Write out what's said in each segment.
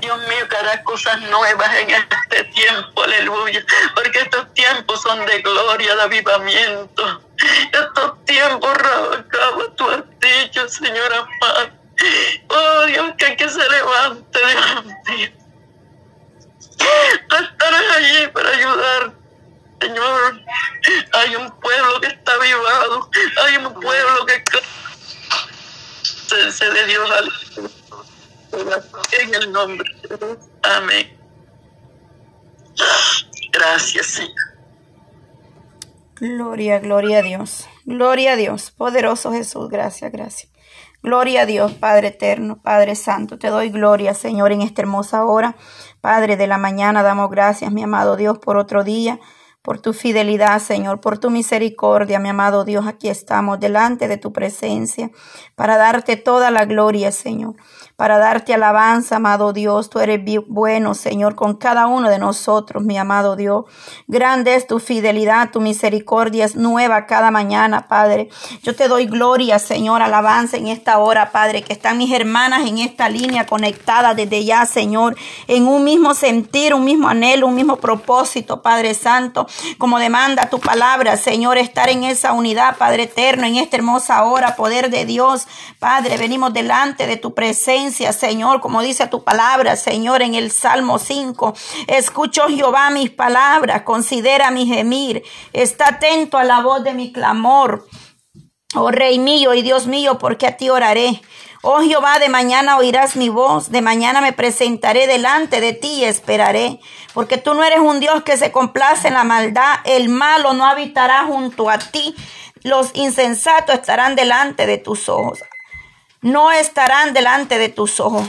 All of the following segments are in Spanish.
Dios mío, que hará cosas nuevas en este tiempo, aleluya. Porque estos tiempos son de gloria, de avivamiento. Estos tiempos, Rabacaba, tú has dicho, Señor amado. Oh Dios, que hay que se levante, Dios mío. Tú estarás allí para ayudar, Señor. Hay un pueblo que está avivado. Hay un pueblo que se de Dios en el nombre de Dios. Amén. Gracias, Señor. Gloria, gloria a Dios. Gloria a Dios. Poderoso Jesús. Gracias, gracias. Gloria a Dios, Padre eterno, Padre santo. Te doy gloria, Señor, en esta hermosa hora. Padre de la mañana, damos gracias, mi amado Dios, por otro día por tu fidelidad, Señor, por tu misericordia, mi amado Dios. Aquí estamos delante de tu presencia para darte toda la gloria, Señor para darte alabanza, amado Dios. Tú eres bueno, Señor, con cada uno de nosotros, mi amado Dios. Grande es tu fidelidad, tu misericordia es nueva cada mañana, Padre. Yo te doy gloria, Señor, alabanza en esta hora, Padre, que están mis hermanas en esta línea conectada desde ya, Señor, en un mismo sentir, un mismo anhelo, un mismo propósito, Padre Santo, como demanda tu palabra, Señor, estar en esa unidad, Padre eterno, en esta hermosa hora, poder de Dios, Padre, venimos delante de tu presencia Señor, como dice tu palabra, Señor, en el Salmo 5. Escucho Jehová mis palabras, considera mi gemir, está atento a la voz de mi clamor. Oh Rey mío y Dios mío, porque a ti oraré. Oh Jehová, de mañana oirás mi voz, de mañana me presentaré delante de ti y esperaré, porque tú no eres un Dios que se complace en la maldad, el malo no habitará junto a ti, los insensatos estarán delante de tus ojos no estarán delante de tus ojos.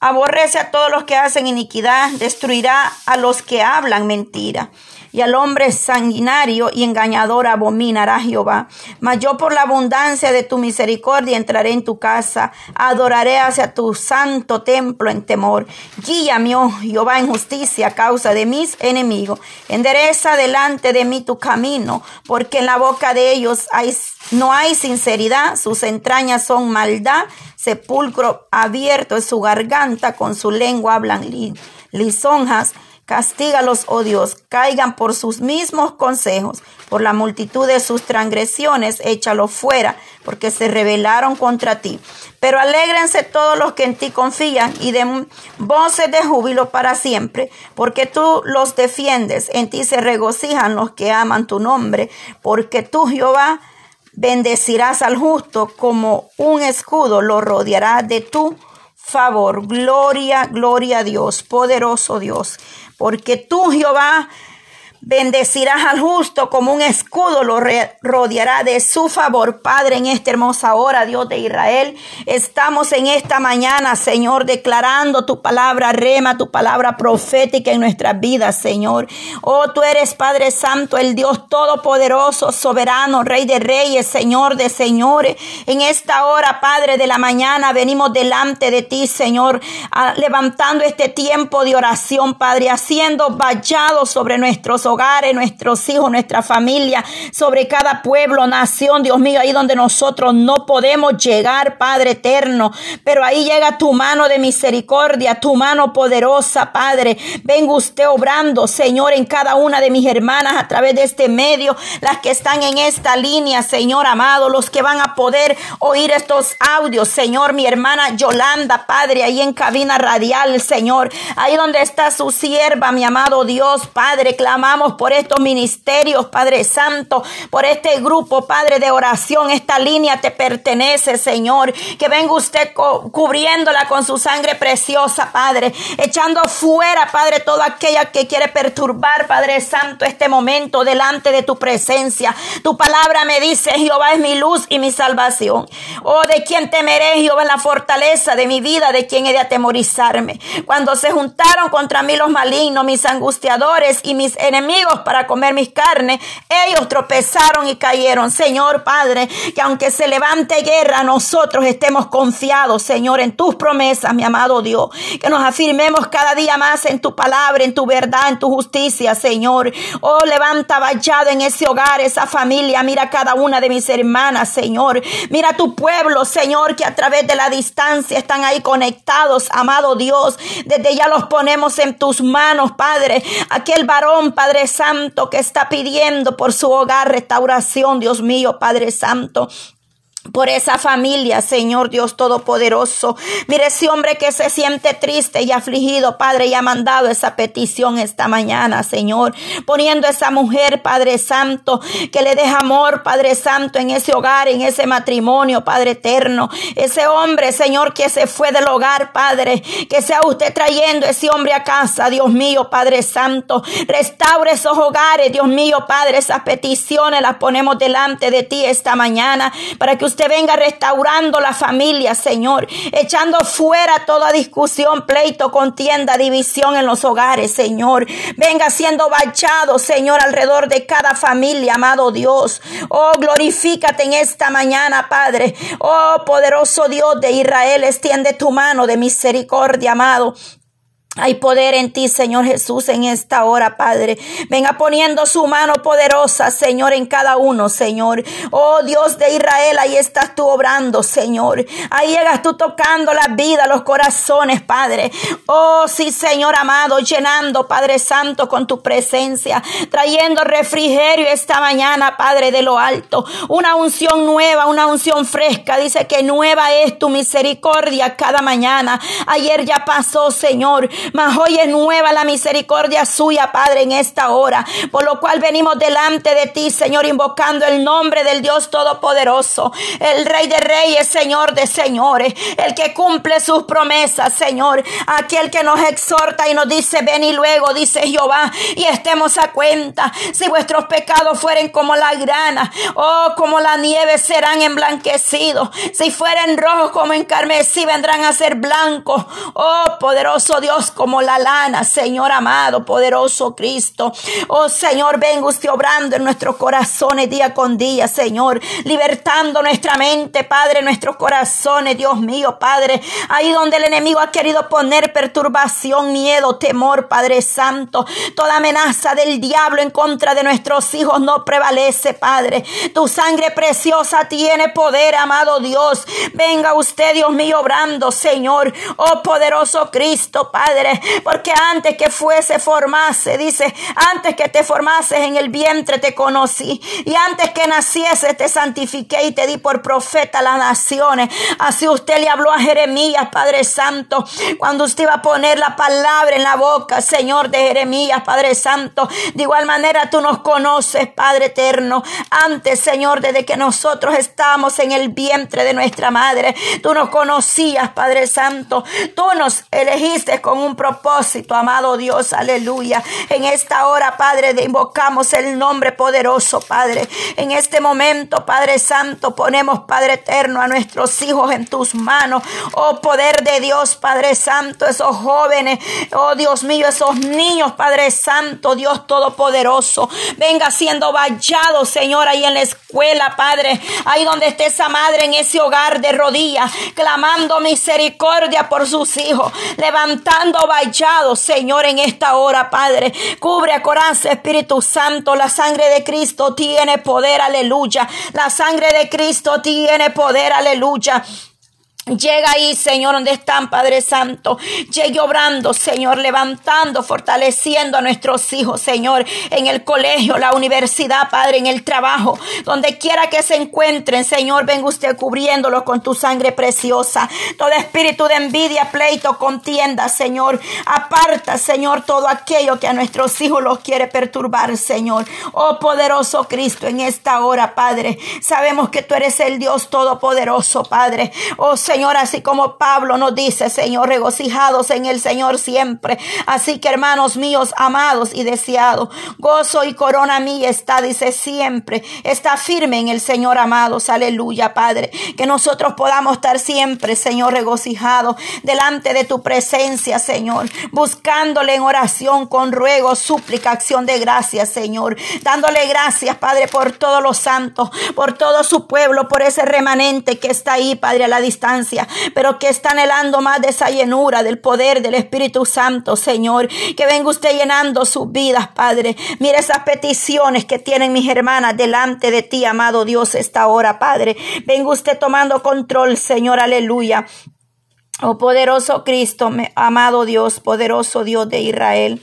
Aborrece a todos los que hacen iniquidad, destruirá a los que hablan mentira y al hombre sanguinario y engañador abominará Jehová. Mas yo por la abundancia de tu misericordia entraré en tu casa, adoraré hacia tu santo templo en temor. Guíame, oh Jehová, en justicia a causa de mis enemigos. Endereza delante de mí tu camino, porque en la boca de ellos no hay sinceridad, sus entrañas son maldad, sepulcro abierto es su garganta, con su lengua hablan lisonjas Castígalos, oh Dios, caigan por sus mismos consejos, por la multitud de sus transgresiones, échalos fuera, porque se rebelaron contra ti. Pero alégrense todos los que en ti confían y den voces de júbilo para siempre, porque tú los defiendes, en ti se regocijan los que aman tu nombre, porque tú, Jehová, bendecirás al justo como un escudo, lo rodeará de tu favor. Gloria, gloria a Dios, poderoso Dios porque tú, Jehová, Bendecirás al justo como un escudo, lo rodeará de su favor. Padre, en esta hermosa hora, Dios de Israel, estamos en esta mañana, Señor, declarando tu palabra rema, tu palabra profética en nuestras vidas, Señor. Oh, tú eres Padre Santo, el Dios todopoderoso, soberano, Rey de reyes, Señor de señores. En esta hora, Padre de la mañana, venimos delante de ti, Señor, levantando este tiempo de oración, Padre, haciendo vallados sobre nuestros hogares, nuestros hijos, nuestra familia, sobre cada pueblo, nación, Dios mío, ahí donde nosotros no podemos llegar, Padre eterno. Pero ahí llega tu mano de misericordia, tu mano poderosa, Padre. Venga usted obrando, Señor, en cada una de mis hermanas a través de este medio, las que están en esta línea, Señor amado, los que van a poder oír estos audios, Señor, mi hermana Yolanda, Padre, ahí en cabina radial, Señor, ahí donde está su sierva, mi amado Dios, Padre, clamamos por estos ministerios, Padre Santo, por este grupo, Padre de oración. Esta línea te pertenece, Señor. Que venga usted cubriéndola con su sangre preciosa, Padre. Echando fuera, Padre, toda aquella que quiere perturbar, Padre Santo, este momento delante de tu presencia. Tu palabra me dice, Jehová es mi luz y mi salvación. Oh, de quien temeré, Jehová es la fortaleza de mi vida, de quien he de atemorizarme. Cuando se juntaron contra mí los malignos, mis angustiadores y mis enemigos, enemigos para comer mis carnes. Ellos tropezaron y cayeron. Señor Padre, que aunque se levante guerra, nosotros estemos confiados, Señor, en tus promesas, mi amado Dios. Que nos afirmemos cada día más en tu palabra, en tu verdad, en tu justicia, Señor. Oh, levanta vallado en ese hogar, esa familia. Mira cada una de mis hermanas, Señor. Mira tu pueblo, Señor, que a través de la distancia están ahí conectados, amado Dios. Desde ya los ponemos en tus manos, Padre. Aquel varón, Padre Santo, que está pidiendo por su hogar restauración, Dios mío, Padre Santo por esa familia, Señor Dios Todopoderoso. Mire ese hombre que se siente triste y afligido, Padre, y ha mandado esa petición esta mañana, Señor. Poniendo esa mujer, Padre Santo, que le deja amor, Padre Santo, en ese hogar, en ese matrimonio, Padre eterno. Ese hombre, Señor, que se fue del hogar, Padre, que sea usted trayendo ese hombre a casa, Dios mío, Padre Santo. Restaure esos hogares, Dios mío, Padre, esas peticiones las ponemos delante de ti esta mañana para que usted venga restaurando la familia, Señor, echando fuera toda discusión, pleito, contienda, división en los hogares, Señor. Venga siendo bachado, Señor, alrededor de cada familia, amado Dios. Oh, glorifícate en esta mañana, Padre. Oh, poderoso Dios de Israel, extiende tu mano de misericordia, amado. Hay poder en ti, Señor Jesús, en esta hora, Padre. Venga poniendo su mano poderosa, Señor, en cada uno, Señor. Oh Dios de Israel, ahí estás tú obrando, Señor. Ahí llegas tú tocando la vida, los corazones, Padre. Oh sí, Señor amado, llenando, Padre Santo, con tu presencia, trayendo refrigerio esta mañana, Padre de lo alto. Una unción nueva, una unción fresca. Dice que nueva es tu misericordia cada mañana. Ayer ya pasó, Señor mas hoy es nueva la misericordia suya, Padre, en esta hora. Por lo cual venimos delante de ti, Señor, invocando el nombre del Dios Todopoderoso, el Rey de Reyes, Señor de Señores, el que cumple sus promesas, Señor, aquel que nos exhorta y nos dice, ven y luego, dice Jehová, y estemos a cuenta. Si vuestros pecados fueren como la grana, oh, como la nieve serán emblanquecidos. Si fueren rojos como en carmesí, vendrán a ser blancos. Oh, poderoso Dios, como la lana, Señor amado, poderoso Cristo. Oh Señor, venga usted obrando en nuestros corazones día con día, Señor, libertando nuestra mente, Padre, nuestros corazones, Dios mío, Padre, ahí donde el enemigo ha querido poner perturbación, miedo, temor, Padre Santo, toda amenaza del diablo en contra de nuestros hijos no prevalece, Padre. Tu sangre preciosa tiene poder, amado Dios. Venga usted, Dios mío, obrando, Señor. Oh poderoso Cristo, Padre. Porque antes que fuese formase, dice, antes que te formases en el vientre te conocí. Y antes que naciese te santifiqué y te di por profeta a las naciones. Así usted le habló a Jeremías, Padre Santo, cuando usted iba a poner la palabra en la boca, Señor de Jeremías, Padre Santo. De igual manera tú nos conoces, Padre eterno. Antes, Señor, desde que nosotros estábamos en el vientre de nuestra madre, tú nos conocías, Padre Santo. Tú nos elegiste con un propósito, amado Dios, aleluya. En esta hora, Padre, invocamos el nombre poderoso, Padre. En este momento, Padre Santo, ponemos, Padre eterno, a nuestros hijos en tus manos. Oh, poder de Dios, Padre Santo, esos jóvenes, oh Dios mío, esos niños, Padre Santo, Dios Todopoderoso. Venga siendo vallado, Señor, ahí en la escuela, Padre. Ahí donde esté esa madre en ese hogar de rodillas, clamando misericordia por sus hijos, levantando vallado, Señor, en esta hora, Padre. Cubre a corazón, Espíritu Santo. La sangre de Cristo tiene poder, aleluya. La sangre de Cristo tiene poder, aleluya. Llega ahí, Señor, donde están, Padre Santo. Llegue obrando, Señor, levantando, fortaleciendo a nuestros hijos, Señor, en el colegio, la universidad, Padre, en el trabajo, donde quiera que se encuentren, Señor, venga usted cubriéndolos con tu sangre preciosa. Todo espíritu de envidia, pleito, contienda, Señor, aparta, Señor, todo aquello que a nuestros hijos los quiere perturbar, Señor. Oh poderoso Cristo, en esta hora, Padre, sabemos que tú eres el Dios todopoderoso, Padre. Oh Señor, Señor, así como Pablo nos dice, Señor, regocijados en el Señor siempre. Así que, hermanos míos, amados y deseados, gozo y corona mía está, dice siempre, está firme en el Señor, amados. Aleluya, Padre. Que nosotros podamos estar siempre, Señor, regocijados delante de tu presencia, Señor, buscándole en oración con ruego, súplica, acción de gracias, Señor, dándole gracias, Padre, por todos los santos, por todo su pueblo, por ese remanente que está ahí, Padre, a la distancia, pero que está anhelando más de esa llenura del poder del Espíritu Santo, Señor. Que venga usted llenando sus vidas, Padre. Mira esas peticiones que tienen mis hermanas delante de ti, amado Dios, esta hora, Padre. Venga usted tomando control, Señor, aleluya. Oh poderoso Cristo, amado Dios, poderoso Dios de Israel.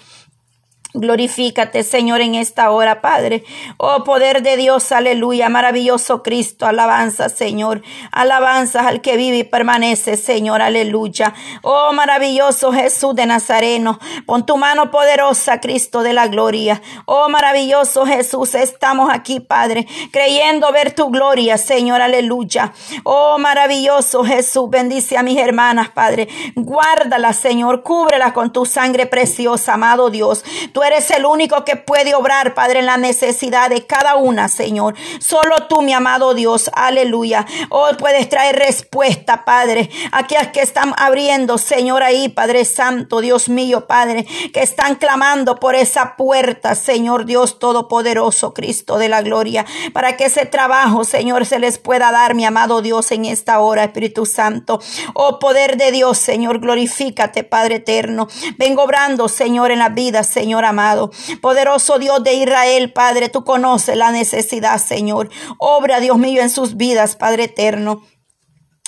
Glorifícate, Señor, en esta hora, Padre. Oh, poder de Dios, aleluya. Maravilloso Cristo, alabanza, Señor. Alabanza al que vive y permanece, Señor, aleluya. Oh, maravilloso Jesús de Nazareno. Pon tu mano poderosa, Cristo de la gloria. Oh, maravilloso Jesús, estamos aquí, Padre, creyendo ver tu gloria, Señor, aleluya. Oh, maravilloso Jesús, bendice a mis hermanas, Padre. Guárdala, Señor, cúbrela con tu sangre preciosa, amado Dios. Tú eres el único que puede obrar, Padre, en la necesidad de cada una, Señor. Solo tú, mi amado Dios, aleluya. Hoy puedes traer respuesta, Padre. Aquellas que están abriendo, Señor, ahí, Padre Santo, Dios mío, Padre, que están clamando por esa puerta, Señor Dios Todopoderoso, Cristo de la gloria, para que ese trabajo, Señor, se les pueda dar, mi amado Dios, en esta hora, Espíritu Santo. Oh, poder de Dios, Señor, glorifícate, Padre eterno. Vengo obrando, Señor, en la vida, Señor amado. Poderoso Dios de Israel, Padre, tú conoces la necesidad, Señor. Obra, Dios mío, en sus vidas, Padre eterno.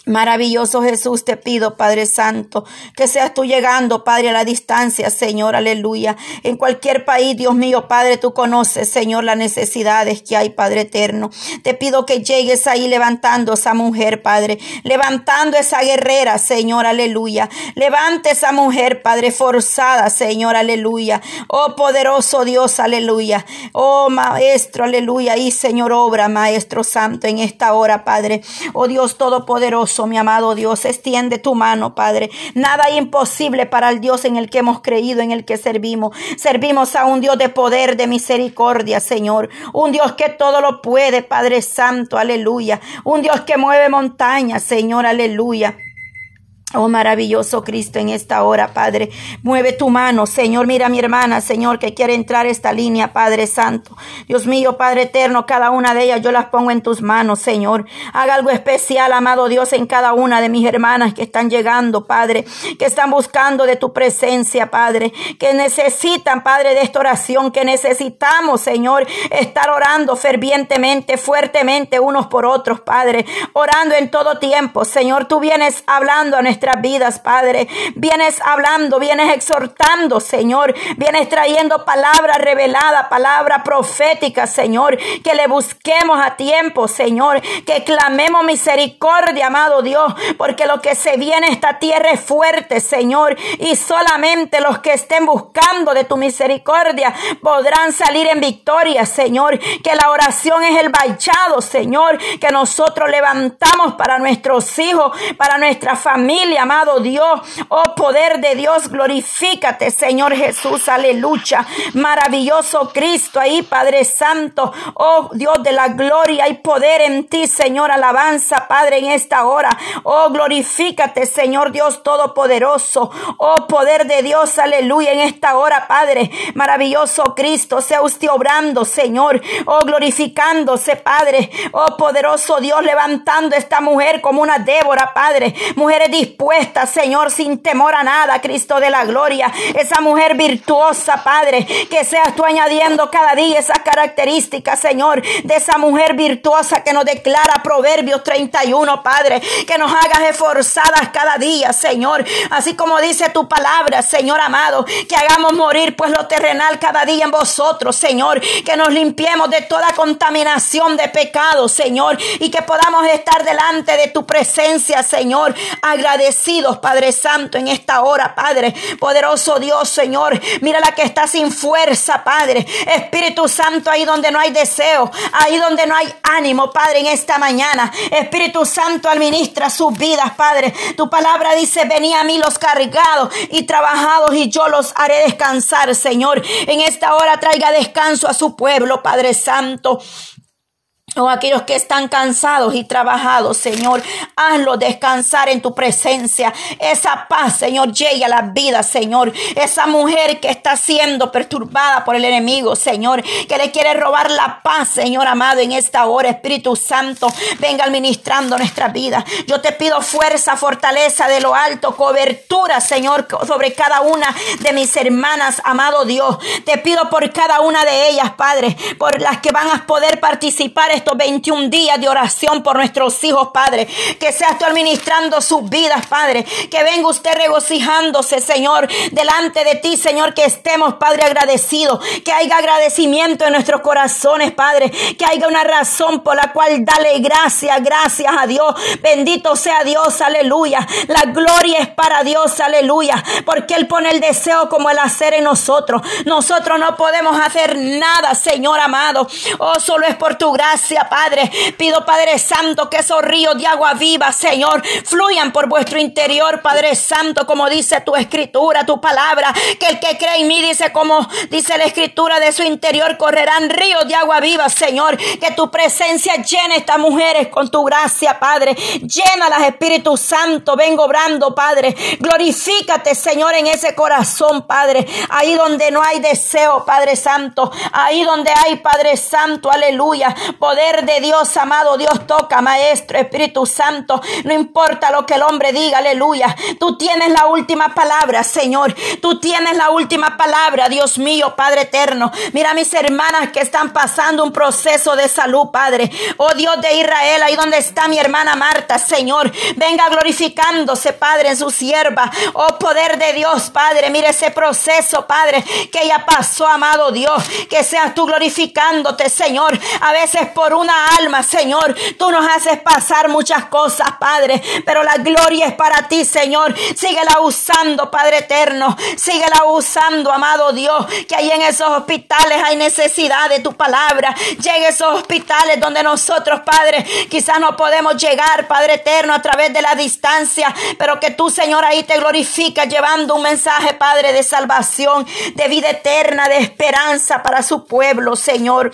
Maravilloso Jesús, te pido, Padre Santo, que seas tú llegando, Padre, a la distancia, Señor, aleluya. En cualquier país, Dios mío, Padre, tú conoces, Señor, las necesidades que hay, Padre eterno. Te pido que llegues ahí levantando esa mujer, Padre, levantando esa guerrera, Señor, aleluya. Levante esa mujer, Padre, forzada, Señor, aleluya. Oh, poderoso Dios, aleluya. Oh, Maestro, aleluya. Y Señor, obra, Maestro Santo, en esta hora, Padre. Oh, Dios Todopoderoso mi amado Dios. Extiende tu mano, Padre. Nada imposible para el Dios en el que hemos creído, en el que servimos. Servimos a un Dios de poder, de misericordia, Señor. Un Dios que todo lo puede, Padre Santo, aleluya. Un Dios que mueve montañas, Señor, aleluya. Oh maravilloso Cristo en esta hora, Padre. Mueve tu mano, Señor. Mira a mi hermana, Señor, que quiere entrar esta línea, Padre Santo. Dios mío, Padre eterno, cada una de ellas yo las pongo en tus manos, Señor. Haga algo especial, amado Dios, en cada una de mis hermanas que están llegando, Padre, que están buscando de tu presencia, Padre, que necesitan, Padre, de esta oración, que necesitamos, Señor, estar orando fervientemente, fuertemente unos por otros, Padre, orando en todo tiempo. Señor, tú vienes hablando a nuestra nuestras vidas, Padre. Vienes hablando, vienes exhortando, Señor. Vienes trayendo palabra revelada, palabra profética, Señor. Que le busquemos a tiempo, Señor. Que clamemos misericordia, amado Dios. Porque lo que se viene esta tierra es fuerte, Señor. Y solamente los que estén buscando de tu misericordia podrán salir en victoria, Señor. Que la oración es el bachado, Señor. Que nosotros levantamos para nuestros hijos, para nuestra familia amado Dios. Oh poder de Dios, glorifícate, Señor Jesús, aleluya. Maravilloso Cristo ahí, Padre Santo. Oh Dios de la gloria y poder en ti, Señor. Alabanza, Padre, en esta hora. Oh, glorifícate, Señor Dios Todopoderoso. Oh poder de Dios, aleluya, en esta hora, Padre. Maravilloso Cristo, sea usted obrando, Señor. Oh, glorificándose, Padre. Oh, poderoso Dios, levantando esta mujer como una Débora, Padre. Mujeres dispuestas Señor, sin temor a nada, Cristo de la gloria. Esa mujer virtuosa, Padre, que seas tú añadiendo cada día esas características, Señor, de esa mujer virtuosa que nos declara Proverbios 31, Padre, que nos hagas esforzadas cada día, Señor, así como dice tu palabra, Señor amado, que hagamos morir pues lo terrenal cada día en vosotros, Señor, que nos limpiemos de toda contaminación de pecado, Señor, y que podamos estar delante de tu presencia, Señor, agradecidos Padre Santo, en esta hora, Padre. Poderoso Dios, Señor. Mira la que está sin fuerza, Padre. Espíritu Santo, ahí donde no hay deseo, ahí donde no hay ánimo, Padre, en esta mañana. Espíritu Santo, administra sus vidas, Padre. Tu palabra dice, venid a mí los cargados y trabajados y yo los haré descansar, Señor. En esta hora traiga descanso a su pueblo, Padre Santo. Oh, aquellos que están cansados y trabajados, Señor, hazlo descansar en tu presencia. Esa paz, Señor, llegue a la vida, Señor. Esa mujer que está siendo perturbada por el enemigo, Señor, que le quiere robar la paz, Señor amado, en esta hora, Espíritu Santo, venga administrando nuestra vida. Yo te pido fuerza, fortaleza de lo alto, cobertura, Señor, sobre cada una de mis hermanas, amado Dios. Te pido por cada una de ellas, Padre, por las que van a poder participar estos 21 días de oración por nuestros hijos, Padre. Que seas tú administrando sus vidas, Padre. Que venga usted regocijándose, Señor, delante de ti, Señor. Que estemos, Padre, agradecidos. Que haya agradecimiento en nuestros corazones, Padre. Que haya una razón por la cual dale gracias, gracias a Dios. Bendito sea Dios, aleluya. La gloria es para Dios, aleluya. Porque Él pone el deseo como el hacer en nosotros. Nosotros no podemos hacer nada, Señor amado. Oh, solo es por tu gracia Padre. Pido, Padre Santo, que esos ríos de agua viva, Señor, fluyan por vuestro interior, Padre Santo, como dice tu escritura, tu palabra. Que el que cree en mí, dice como dice la escritura, de su interior correrán ríos de agua viva, Señor. Que tu presencia llene estas mujeres con tu gracia, Padre. Llena las Espíritu Santo. Vengo obrando, Padre. Glorifícate, Señor, en ese corazón, Padre. Ahí donde no hay deseo, Padre Santo. Ahí donde hay, Padre Santo, aleluya. Poder de Dios, amado Dios, toca, Maestro, Espíritu Santo. No importa lo que el hombre diga, aleluya. Tú tienes la última palabra, Señor. Tú tienes la última palabra, Dios mío, Padre eterno. Mira mis hermanas que están pasando un proceso de salud, Padre. Oh Dios de Israel, ahí donde está mi hermana Marta, Señor. Venga glorificándose, Padre, en su sierva. Oh poder de Dios, Padre. Mira ese proceso, Padre, que ella pasó, amado Dios. Que seas tú glorificándote, Señor. A veces por una alma, Señor. Tú nos haces pasar muchas cosas, Padre, pero la gloria es para ti, Señor. Síguela usando, Padre eterno. Síguela usando, amado Dios, que ahí en esos hospitales hay necesidad de tu palabra. Llegue a esos hospitales donde nosotros, Padre, quizás no podemos llegar, Padre eterno, a través de la distancia, pero que tú, Señor, ahí te glorificas llevando un mensaje, Padre, de salvación, de vida eterna, de esperanza para su pueblo, Señor.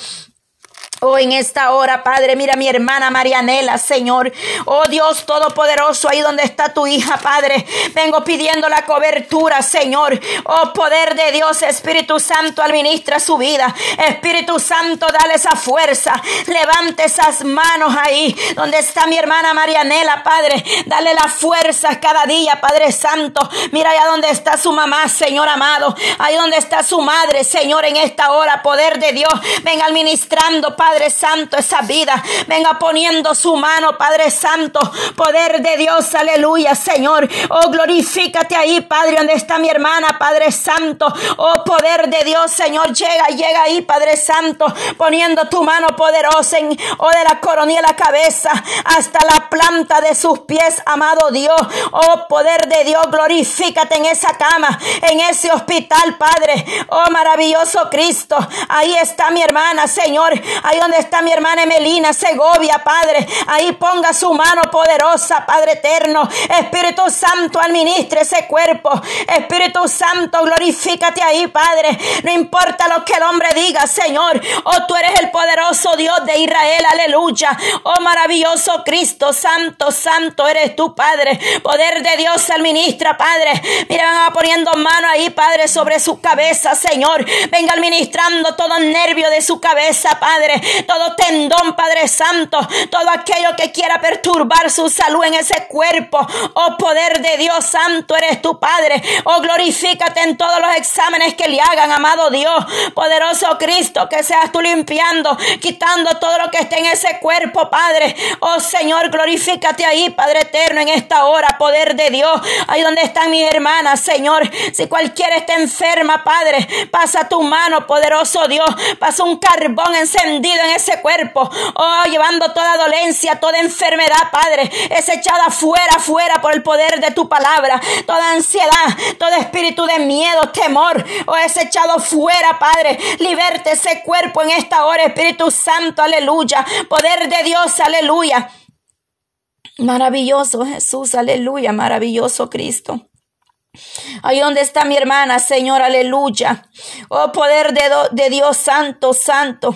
Oh, en esta hora, Padre, mira mi hermana Marianela, Señor. Oh Dios Todopoderoso, ahí donde está tu hija, Padre. Vengo pidiendo la cobertura, Señor. Oh poder de Dios, Espíritu Santo, administra su vida. Espíritu Santo, dale esa fuerza. Levante esas manos ahí donde está mi hermana Marianela, Padre. Dale la fuerza cada día, Padre Santo. Mira allá donde está su mamá, Señor amado. Ahí donde está su madre, Señor, en esta hora, poder de Dios. Venga administrando, Padre Padre Santo, esa vida. Venga poniendo su mano, Padre Santo. Poder de Dios, aleluya, Señor. Oh, glorifícate ahí, Padre, donde está mi hermana, Padre Santo. Oh, poder de Dios, Señor, llega, llega ahí, Padre Santo, poniendo tu mano poderosa en, oh, de la coronilla la cabeza hasta la planta de sus pies, amado Dios. Oh, poder de Dios, glorifícate en esa cama, en ese hospital, Padre. Oh, maravilloso Cristo. Ahí está mi hermana, Señor. Ahí donde está mi hermana Emelina Segovia, Padre. Ahí ponga su mano poderosa, Padre eterno. Espíritu Santo, administre ese cuerpo. Espíritu Santo, glorifícate ahí, Padre. No importa lo que el hombre diga, Señor. Oh, tú eres el poderoso Dios de Israel, aleluya. Oh, maravilloso Cristo, Santo, Santo eres tú, Padre. Poder de Dios administra, Padre. Mira, van poniendo mano ahí, Padre, sobre su cabeza, Señor. Venga administrando todo nervio de su cabeza, Padre todo tendón, Padre Santo, todo aquello que quiera perturbar su salud en ese cuerpo. Oh poder de Dios Santo, eres tu Padre. Oh glorifícate en todos los exámenes que le hagan, amado Dios. Poderoso Cristo, que seas tú limpiando, quitando todo lo que esté en ese cuerpo, Padre. Oh Señor, glorifícate ahí, Padre eterno, en esta hora, poder de Dios. Ahí donde están mis hermanas, Señor. Si cualquiera está enferma, Padre, pasa tu mano, poderoso Dios. Pasa un carbón encendido en ese cuerpo. Oh, llevando toda dolencia, toda enfermedad, Padre, es echada fuera, fuera por el poder de tu palabra. Toda ansiedad, todo espíritu de miedo, temor, oh, es echado fuera, Padre. Liberte ese cuerpo en esta hora, Espíritu Santo, aleluya. Poder de Dios, aleluya. Maravilloso Jesús, aleluya, maravilloso Cristo. Ahí donde está mi hermana, Señor, aleluya. Oh poder de, de Dios Santo, Santo.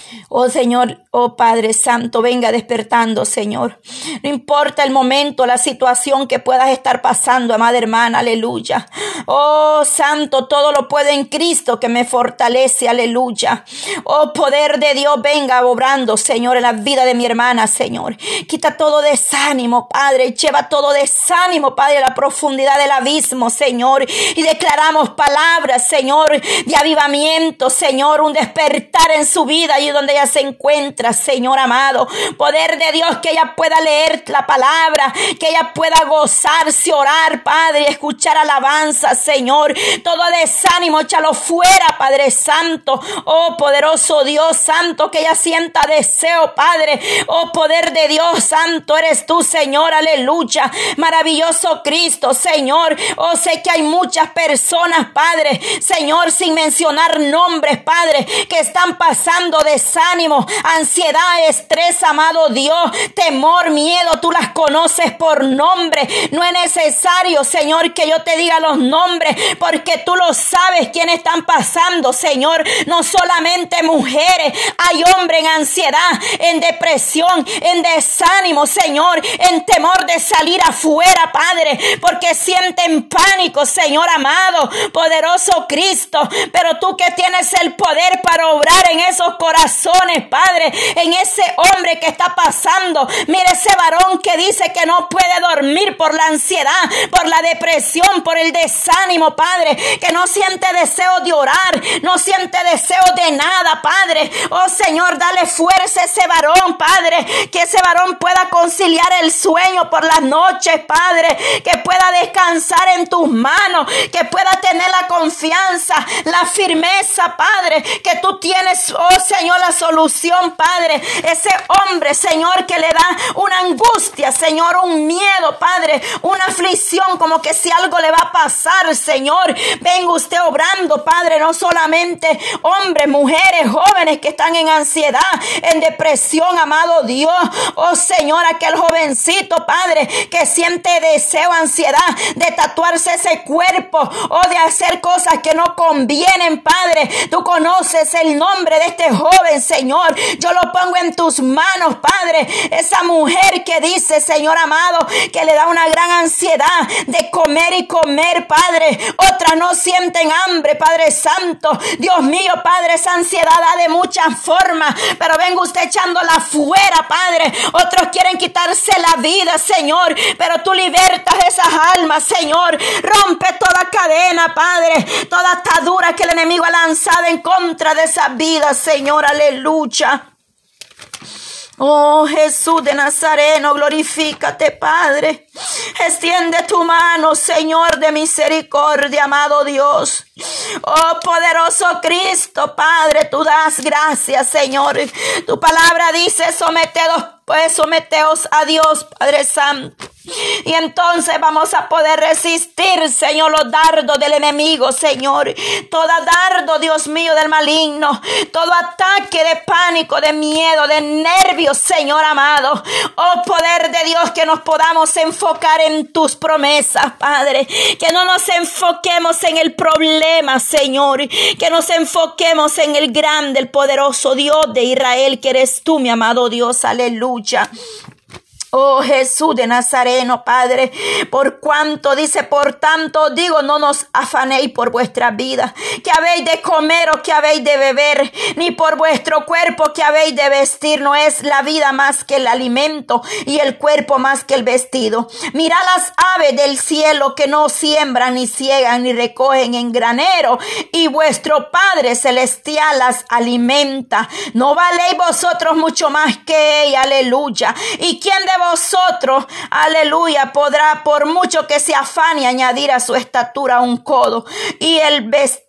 Oh Señor, oh Padre Santo, venga despertando, Señor. No importa el momento, la situación que puedas estar pasando, amada hermana, aleluya. Oh Santo, todo lo puedo en Cristo que me fortalece, aleluya. Oh poder de Dios, venga obrando, Señor, en la vida de mi hermana, Señor. Quita todo desánimo, Padre. Lleva todo desánimo, Padre, a la profundidad del abismo, Señor. Y declaramos palabras, Señor, de avivamiento, Señor, un despertar en su vida y donde ella se encuentra, Señor amado. Poder de Dios que ella pueda leer la palabra, que ella pueda gozarse, orar, Padre, escuchar alabanza, Señor. Todo desánimo, échalo fuera, Padre Santo. Oh, poderoso Dios Santo, que ella sienta deseo, Padre. Oh, poder de Dios Santo, eres tú, Señor. Aleluya. Maravilloso Cristo, Señor. Oh, sé que hay muchas personas, Padre. Señor, sin mencionar nombres, Padre, que están pasando de desánimo, ansiedad, estrés, amado Dios, temor, miedo, tú las conoces por nombre. No es necesario, Señor, que yo te diga los nombres, porque tú lo sabes quiénes están pasando, Señor. No solamente mujeres, hay hombres en ansiedad, en depresión, en desánimo, Señor, en temor de salir afuera, Padre, porque sienten pánico, Señor amado, poderoso Cristo. Pero tú que tienes el poder para obrar en esos corazones Padre, en ese hombre que está pasando. Mire ese varón que dice que no puede dormir por la ansiedad, por la depresión, por el desánimo, Padre, que no siente deseo de orar, no siente deseo de nada, Padre. Oh Señor, dale fuerza a ese varón, Padre, que ese varón pueda conciliar el sueño por las noches, Padre, que pueda descansar en tus manos, que pueda tener la confianza, la firmeza, Padre, que tú tienes, oh Señor la solución, Padre. Ese hombre, Señor, que le da una angustia, Señor, un miedo, Padre, una aflicción, como que si algo le va a pasar, Señor. Venga usted obrando, Padre, no solamente hombres, mujeres, jóvenes que están en ansiedad, en depresión, amado Dios. Oh Señor, aquel jovencito, Padre, que siente deseo, ansiedad de tatuarse ese cuerpo o de hacer cosas que no convienen, Padre. Tú conoces el nombre de este joven Señor. Yo lo pongo en tus manos, Padre. Esa mujer que dice, Señor amado, que le da una gran ansiedad de comer y comer, Padre. Otras no sienten hambre, Padre Santo. Dios mío, Padre, esa ansiedad da de muchas formas, pero vengo usted echándola fuera, Padre. Otros quieren quitarse la vida, Señor, pero tú libertas esas almas, Señor. Rompe toda cadena, Padre, toda atadura que el enemigo ha lanzado en contra de esa vida, Señor aleluya. Oh Jesús de Nazareno, glorifícate, Padre. Extiende tu mano, Señor de misericordia, amado Dios. Oh poderoso Cristo, Padre, tú das gracias, Señor. Tu palabra dice, someteos, pues someteos a Dios, Padre Santo. Y entonces vamos a poder resistir, Señor, los dardos del enemigo, Señor. Toda dardo, Dios mío, del maligno. Todo ataque de pánico, de miedo, de nervios, Señor amado. Oh poder de Dios, que nos podamos enfocar en tus promesas, Padre. Que no nos enfoquemos en el problema, Señor. Que nos enfoquemos en el grande, el poderoso Dios de Israel, que eres tú, mi amado Dios. Aleluya. Oh Jesús de Nazareno, Padre, por cuanto dice, por tanto digo, no nos afanéis por vuestra vida, que habéis de comer o que habéis de beber, ni por vuestro cuerpo que habéis de vestir, no es la vida más que el alimento y el cuerpo más que el vestido. Mirad las aves del cielo que no siembran, ni ciegan, ni recogen en granero, y vuestro Padre celestial las alimenta. No valéis vosotros mucho más que ella, aleluya. ¿Y quién de vosotros, aleluya, podrá por mucho que se afane añadir a su estatura un codo. Y el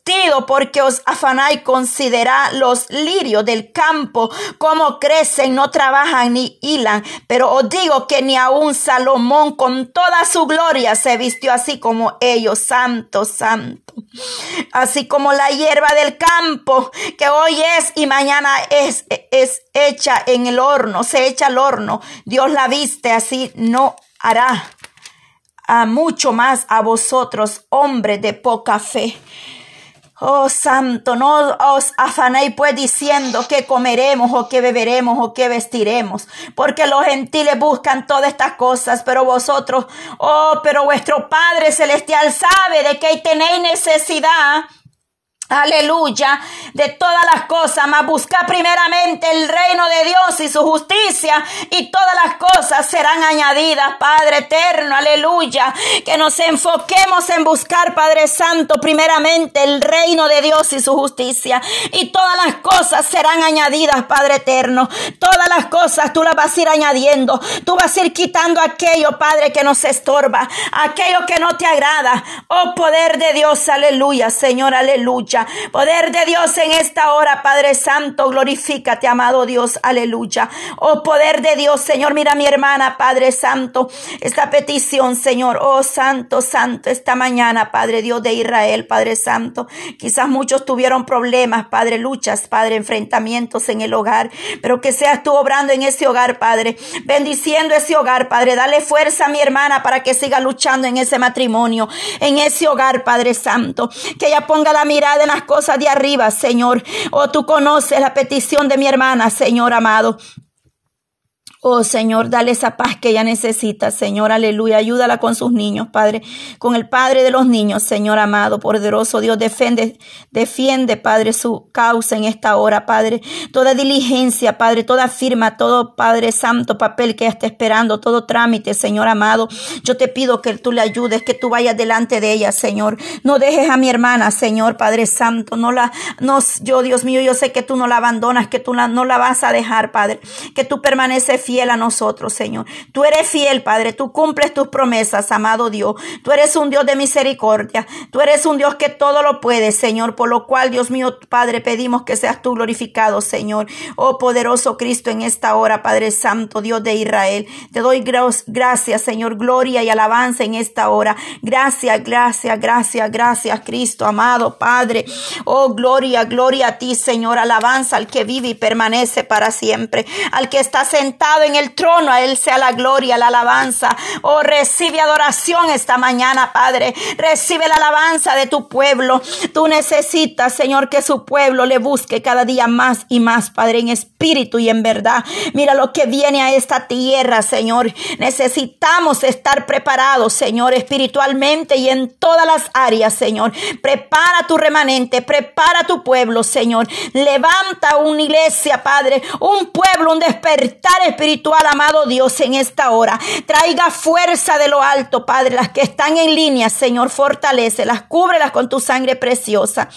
vestido porque os afanáis considera los lirios del campo como crecen, no trabajan ni hilan, pero os digo que ni aun Salomón con toda su gloria se vistió así como ellos, santo, santo. Así como la hierba del campo que hoy es y mañana es, es hecha en el horno, se echa al horno. Dios la viste, así no hará a mucho más a vosotros, hombres de poca fe. Oh santo, no os afanéis pues diciendo que comeremos o que beberemos o que vestiremos, porque los gentiles buscan todas estas cosas, pero vosotros, oh, pero vuestro Padre Celestial sabe de que tenéis necesidad Aleluya, de todas las cosas, mas busca primeramente el reino de Dios y su justicia y todas las cosas serán añadidas, Padre eterno, aleluya, que nos enfoquemos en buscar, Padre Santo, primeramente el reino de Dios y su justicia y todas las cosas serán añadidas, Padre eterno, todas las cosas tú las vas a ir añadiendo, tú vas a ir quitando aquello, Padre, que nos estorba, aquello que no te agrada, oh poder de Dios, aleluya, Señor, aleluya. Poder de Dios en esta hora, Padre Santo, glorifícate, amado Dios, aleluya. Oh, poder de Dios, Señor, mira mi hermana, Padre Santo, esta petición, Señor, oh Santo, Santo, esta mañana, Padre Dios de Israel, Padre Santo. Quizás muchos tuvieron problemas, Padre, luchas, Padre, enfrentamientos en el hogar, pero que seas tú obrando en ese hogar, Padre, bendiciendo ese hogar, Padre. Dale fuerza a mi hermana para que siga luchando en ese matrimonio, en ese hogar, Padre Santo. Que ella ponga la mirada en cosas de arriba, Señor. Oh, tú conoces la petición de mi hermana, Señor amado. Oh Señor, dale esa paz que ella necesita, Señor, aleluya. Ayúdala con sus niños, Padre, con el Padre de los niños, Señor amado, poderoso Dios, defiende, defiende, Padre, su causa en esta hora, Padre. Toda diligencia, Padre, toda firma, todo, Padre Santo, papel que ella esté esperando, todo trámite, Señor amado. Yo te pido que tú le ayudes, que tú vayas delante de ella, Señor. No dejes a mi hermana, Señor, Padre Santo. No la, no, yo, Dios mío, yo sé que tú no la abandonas, que tú la, no la vas a dejar, Padre. Que tú permaneces fiel fiel a nosotros, Señor. Tú eres fiel, Padre. Tú cumples tus promesas, amado Dios. Tú eres un Dios de misericordia. Tú eres un Dios que todo lo puede, Señor. Por lo cual, Dios mío, Padre, pedimos que seas tú glorificado, Señor. Oh poderoso Cristo, en esta hora, Padre Santo, Dios de Israel. Te doy gracias, Señor. Gloria y alabanza en esta hora. Gracias, gracias, gracias, gracias, Cristo, amado Padre. Oh, gloria, gloria a ti, Señor. Alabanza al que vive y permanece para siempre. Al que está sentado en el trono, a Él sea la gloria, la alabanza. Oh, recibe adoración esta mañana, Padre. Recibe la alabanza de tu pueblo. Tú necesitas, Señor, que su pueblo le busque cada día más y más, Padre, en espíritu y en verdad. Mira lo que viene a esta tierra, Señor. Necesitamos estar preparados, Señor, espiritualmente y en todas las áreas, Señor. Prepara tu remanente, prepara tu pueblo, Señor. Levanta una iglesia, Padre, un pueblo, un despertar espiritual espiritual, amado Dios, en esta hora. Traiga fuerza de lo alto, Padre. Las que están en línea, Señor, fortalece, las cúbrelas con tu sangre preciosa.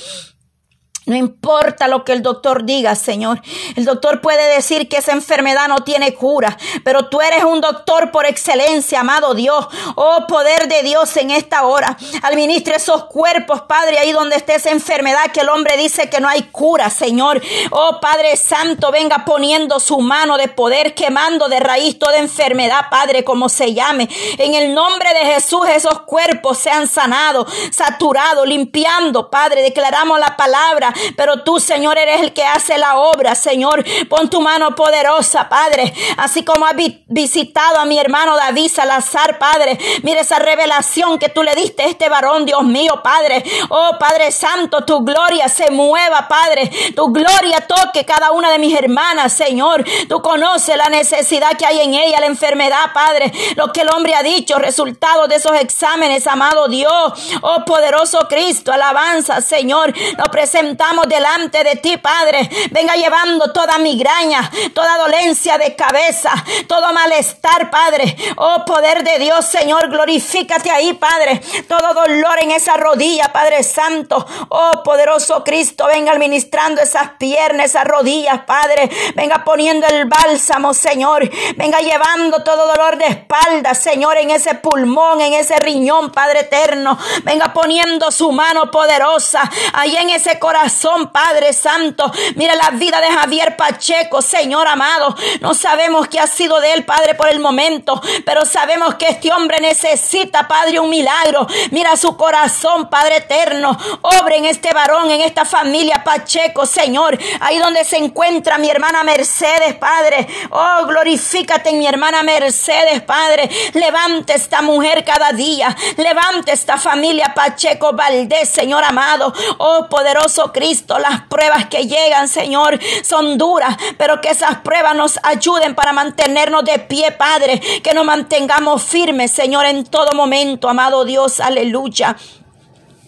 No importa lo que el doctor diga, Señor. El doctor puede decir que esa enfermedad no tiene cura, pero tú eres un doctor por excelencia, amado Dios. Oh, poder de Dios en esta hora. Administre esos cuerpos, Padre, ahí donde esté esa enfermedad que el hombre dice que no hay cura, Señor. Oh, Padre Santo, venga poniendo su mano de poder, quemando de raíz toda enfermedad, Padre, como se llame. En el nombre de Jesús, esos cuerpos sean sanados, saturados, limpiando, Padre. Declaramos la palabra pero tú, Señor, eres el que hace la obra, Señor. Pon tu mano poderosa, Padre, así como has visitado a mi hermano David Salazar, Padre. Mira esa revelación que tú le diste a este varón, Dios mío, Padre. Oh, Padre Santo, tu gloria se mueva, Padre. Tu gloria toque cada una de mis hermanas, Señor. Tú conoces la necesidad que hay en ella, la enfermedad, Padre. Lo que el hombre ha dicho, resultado de esos exámenes, amado Dios. Oh, poderoso Cristo, alabanza, Señor. Nos presentamos presentamos delante de ti, Padre. Venga llevando toda migraña, toda dolencia de cabeza, todo malestar, Padre. Oh poder de Dios, Señor, glorifícate ahí, Padre. Todo dolor en esa rodilla, Padre Santo. Oh poderoso Cristo, venga administrando esas piernas, esas rodillas, Padre. Venga poniendo el bálsamo, Señor. Venga llevando todo dolor de espalda, Señor, en ese pulmón, en ese riñón, Padre eterno. Venga poniendo su mano poderosa ahí en ese corazón, Padre Santo. Mira la vida de Javier Pacheco, Señor amado. No sabemos qué ha sido de él, Padre, por el momento, pero sabemos que este hombre necesita, Padre, un milagro. Mira su corazón, Padre eterno. Obre en este varón, en esta familia Pacheco, Señor. Ahí donde se encuentra mi hermana Mercedes, Padre. Oh, glorifícate en mi hermana Mercedes, Padre. Levante esta mujer cada día. Levante esta familia Pacheco Valdés, Señor amado. Oh, poderoso Cristo, las pruebas que llegan, Señor, son duras, pero que esas pruebas nos ayuden para mantenernos de pie, Padre. Que nos mantengamos firmes, Señor, en todo momento, amado Dios. Aleluya.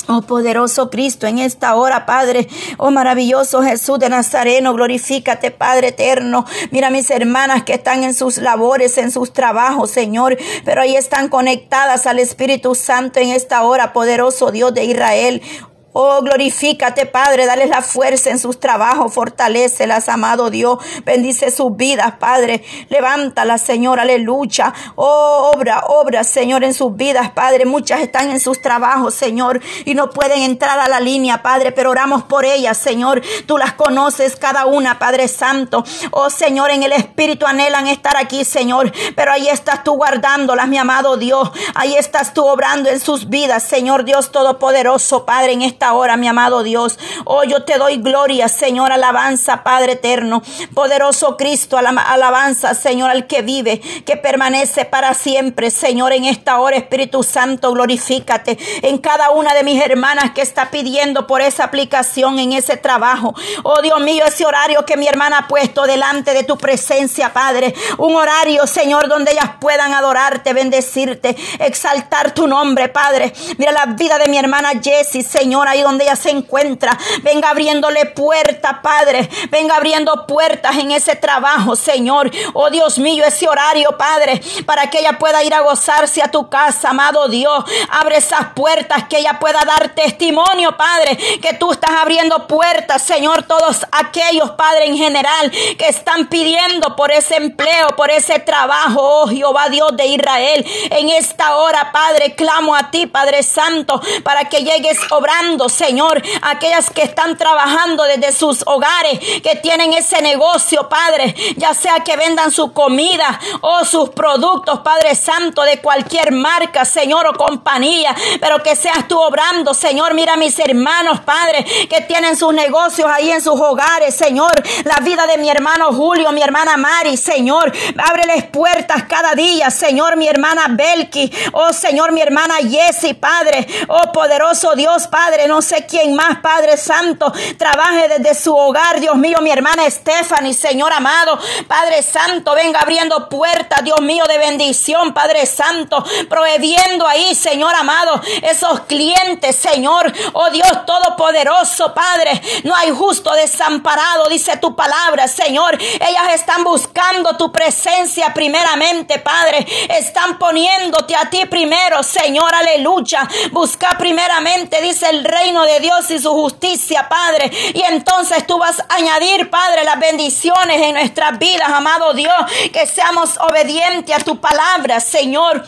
Oh poderoso Cristo, en esta hora, Padre, oh maravilloso Jesús de Nazareno, glorifícate, Padre eterno. Mira mis hermanas que están en sus labores, en sus trabajos, Señor, pero ahí están conectadas al Espíritu Santo en esta hora, poderoso Dios de Israel. Oh, glorifícate, Padre, dale la fuerza en sus trabajos, fortalecelas, amado Dios. Bendice sus vidas, Padre. Levántala, Señor, aleluya. Oh, obra, obra, Señor, en sus vidas, Padre. Muchas están en sus trabajos, Señor, y no pueden entrar a la línea, Padre, pero oramos por ellas, Señor. Tú las conoces cada una, Padre Santo. Oh, Señor, en el Espíritu anhelan estar aquí, Señor, pero ahí estás tú guardándolas, mi amado Dios. Ahí estás tú obrando en sus vidas, Señor Dios Todopoderoso, Padre, en esta ahora, mi amado Dios. Oh, yo te doy gloria, Señor, alabanza, Padre eterno. Poderoso Cristo, alabanza, Señor, al que vive, que permanece para siempre, Señor, en esta hora, Espíritu Santo, glorifícate en cada una de mis hermanas que está pidiendo por esa aplicación en ese trabajo. Oh, Dios mío, ese horario que mi hermana ha puesto delante de tu presencia, Padre. Un horario, Señor, donde ellas puedan adorarte, bendecirte, exaltar tu nombre, Padre. Mira la vida de mi hermana Jessie, Donde ella se encuentra. Venga abriéndole puertas, Padre. Venga abriendo puertas en ese trabajo, Señor. Oh Dios mío, ese horario, Padre, para que ella pueda ir a gozarse a tu casa, amado Dios. Abre esas puertas, que ella pueda dar testimonio, Padre, que tú estás abriendo puertas, Señor. Todos aquellos, Padre, en general, que están pidiendo por ese empleo, por ese trabajo, oh Jehová Dios de Israel. En esta hora, Padre, clamo a ti, Padre Santo, para que llegues obrando Señor, aquellas que están trabajando desde sus hogares, que tienen ese negocio, Padre, ya sea que vendan su comida o sus productos, Padre Santo, de cualquier marca, Señor, o compañía, pero que seas tú obrando, Señor. Mira a mis hermanos, Padre, que tienen sus negocios ahí en sus hogares, Señor. La vida de mi hermano Julio, mi hermana Mari, Señor. Ábreles puertas cada día, Señor, mi hermana Belki, oh Señor, mi hermana Jessie, Padre, oh poderoso Dios, Padre, no sé quién más, Padre Santo, trabaje desde su hogar, Dios mío, mi hermana Stephanie, Señor amado, Padre Santo, venga abriendo puertas, Dios mío, de bendición, Padre Santo, prohibiendo ahí, Señor amado, esos clientes, Señor, oh Dios Todopoderoso, Padre, no hay justo desamparado, dice tu palabra, Señor, ellas están buscando tu presencia primeramente, Padre, están poniéndote a ti primero, Señor, aleluya, busca primeramente, dice el rey reino de Dios y su justicia, Padre. Y entonces tú vas a añadir, Padre, las bendiciones en nuestras vidas, amado Dios, que seamos obedientes a tu palabra, Señor.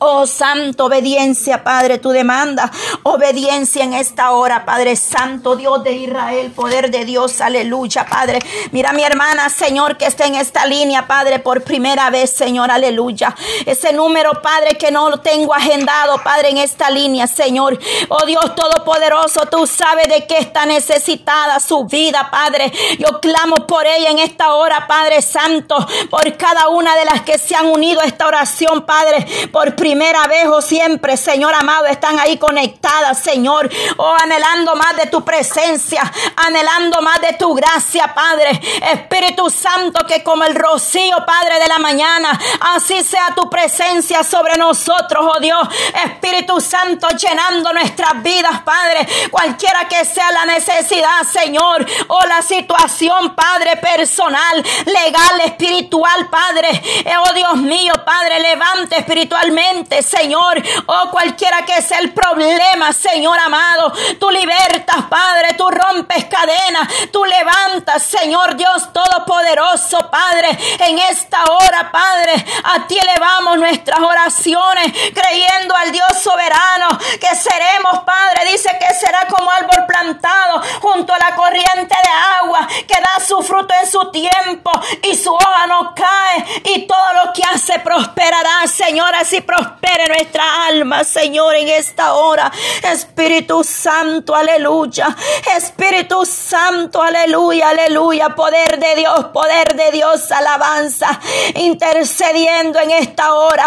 Oh Santo, obediencia, Padre, tu demanda. Obediencia en esta hora, Padre Santo, Dios de Israel, poder de Dios, aleluya, Padre. Mira mi hermana, Señor, que está en esta línea, Padre, por primera vez, Señor, aleluya. Ese número, Padre, que no lo tengo agendado, Padre, en esta línea, Señor. Oh Dios Todopoderoso, tú sabes de qué está necesitada su vida, Padre. Yo clamo por ella en esta hora, Padre Santo, por cada una de las que se han unido a esta oración, Padre, por primera primera vez o siempre, Señor amado, están ahí conectadas, Señor. Oh, anhelando más de tu presencia, anhelando más de tu gracia, Padre. Espíritu Santo, que como el rocío, Padre de la mañana, así sea tu presencia sobre nosotros, oh Dios. Espíritu Santo, llenando nuestras vidas, Padre. Cualquiera que sea la necesidad, Señor, o la situación, Padre, personal, legal, espiritual, Padre. Eh, oh Dios mío, Padre, levante espiritualmente, Señor. Oh, cualquiera que sea el problema, Señor amado. Tú libertas, Padre. Tú rompes cadenas. Tú levantas, Señor Dios Todopoderoso, Padre. En esta hora, Padre, a ti elevamos nuestras oraciones, creyendo al Dios soberano que seremos, Padre. Dice que será como árbol plantado junto a la corriente de agua, que da su fruto en su tiempo y su hoja no cae y todo lo que hace prosperará, Señor. Así prospere nuestra alma, Señor, en esta hora. Espíritu Santo, aleluya. Espíritu Santo, aleluya, aleluya. Poder de Dios, poder de Dios, alabanza. Intercediendo en esta hora.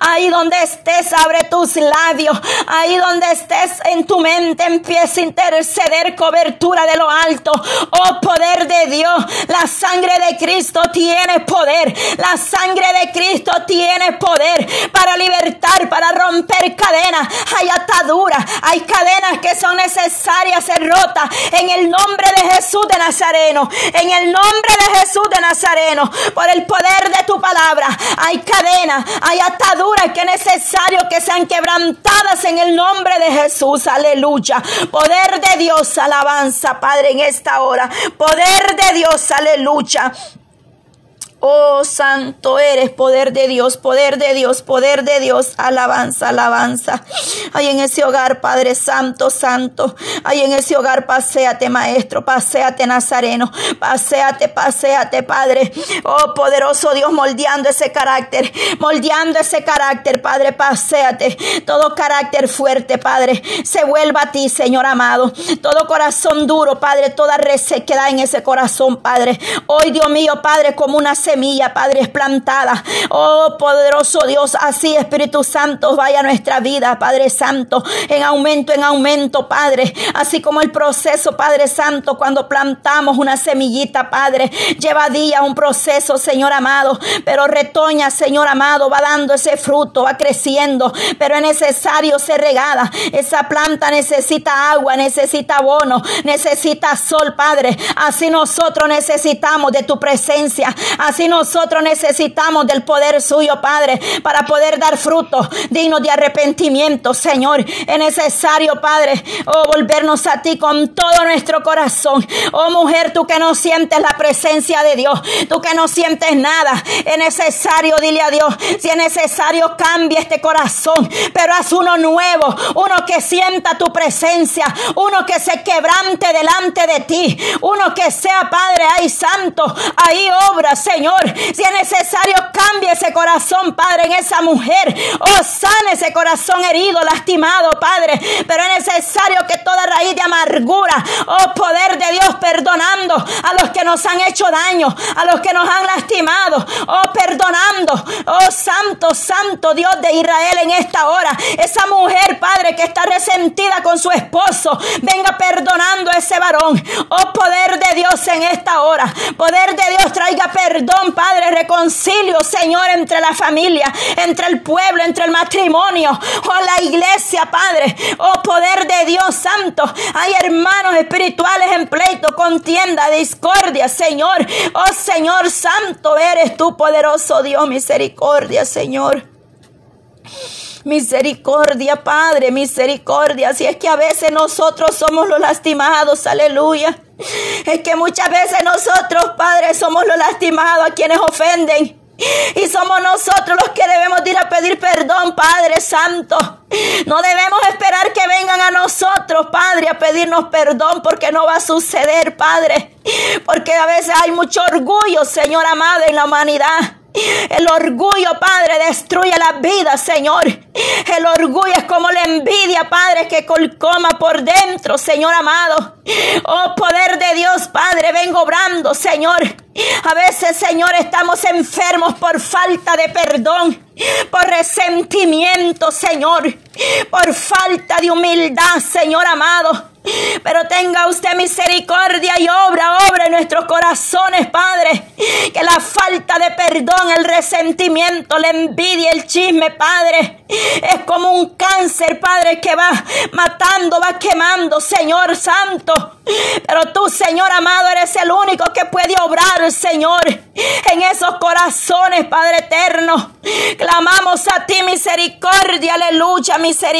Ahí donde estés, abre tus labios. Ahí donde estés en tu mente, empieza a interceder cobertura de lo alto. Oh, poder de Dios. La sangre de Cristo tiene poder. La sangre de Cristo tiene poder para libertar, para romper cadenas. Hay ataduras, hay cadenas que son necesarias ser rotas en el nombre de Jesús de Nazareno. En el nombre de Jesús de Nazareno, por el poder de tu palabra, hay cadenas, hay ataduras que es necesario que sean quebrantadas en el nombre de Jesús. Aleluya. Poder de Dios, alabanza, Padre, en esta hora. Poder de Dios, aleluya. Oh, santo eres, poder de Dios, poder de Dios, poder de Dios, alabanza, alabanza. Hay en ese hogar, Padre Santo, Santo. Hay en ese hogar, paséate, Maestro, paséate, Nazareno, paséate, paséate, Padre. Oh, poderoso Dios, moldeando ese carácter, moldeando ese carácter, Padre, paséate. Todo carácter fuerte, Padre, se vuelva a ti, Señor amado. Todo corazón duro, Padre, toda resequedad en ese corazón, Padre. Hoy, Dios mío, Padre, como una semilla, Padre, es plantada. Oh, poderoso Dios, así Espíritu Santo, vaya nuestra vida, Padre Santo, en aumento, en aumento, Padre. Así como el proceso, Padre Santo, cuando plantamos una semillita, Padre, lleva día un proceso, Señor amado, pero retoña, Señor amado, va dando ese fruto, va creciendo, pero es necesario ser regada. Esa planta necesita agua, necesita abono, necesita sol, Padre. Así nosotros necesitamos de tu presencia. Así nosotros necesitamos del poder suyo, Padre, para poder dar fruto digno de arrepentimiento, Señor. Es necesario, Padre, oh, volvernos a ti con todo nuestro corazón. Oh, mujer, tú que no sientes la presencia de Dios, tú que no sientes nada, es necesario, dile a Dios, si es necesario, cambia este corazón, pero haz uno nuevo, uno que sienta tu presencia, uno que se quebrante delante de ti, uno que sea, Padre, ay santo, ahí obra, Señor. Si es necesario, cambie ese corazón, Padre, en esa mujer. Oh, sane ese corazón herido, lastimado, Padre. Pero es necesario que toda raíz de amargura, oh, poder de Dios, perdonando a los que nos han hecho daño, a los que nos han lastimado, oh, perdonando, oh, santo, santo Dios de Israel en esta hora. Esa mujer, Padre, que está resentida con su esposo, venga perdonando a ese varón. Oh, poder de Dios en esta hora. Poder de Dios traiga perdón, Padre, reconcilio, Señor, entre la familia, entre el pueblo, entre el matrimonio, oh la iglesia, Padre, oh poder de Dios Santo. Hay hermanos espirituales en pleito, contienda, discordia, Señor. Oh Señor Santo, eres tú, poderoso Dios, misericordia, Señor. Misericordia, Padre, misericordia. Si es que a veces nosotros somos los lastimados, aleluya. Es que muchas veces nosotros, Padre, somos los lastimados a quienes ofenden. Y somos nosotros los que debemos ir a pedir perdón, Padre Santo. No debemos esperar que vengan a nosotros, Padre, a pedirnos perdón porque no va a suceder, Padre. Porque a veces hay mucho orgullo, Señor amado, en la humanidad. El orgullo, Padre, destruye la vida, Señor. El orgullo es como la envidia, Padre, que colcoma por dentro, Señor amado. Oh, poder de Dios, Padre, vengo obrando, Señor. A veces, Señor, estamos enfermos por falta de perdón, por resentimiento, Señor, por falta de humildad, Señor amado. Pero tenga usted misericordia y obra, obra en nuestros corazones, Padre. Que la falta de perdón, el resentimiento, la envidia, el chisme, Padre, es como un cáncer, Padre, que va matando, va quemando, Señor Santo. Pero tú, Señor amado, eres el único que puede obrar, Señor, en esos corazones, Padre eterno. Clamamos a ti misericordia, aleluya, misericordia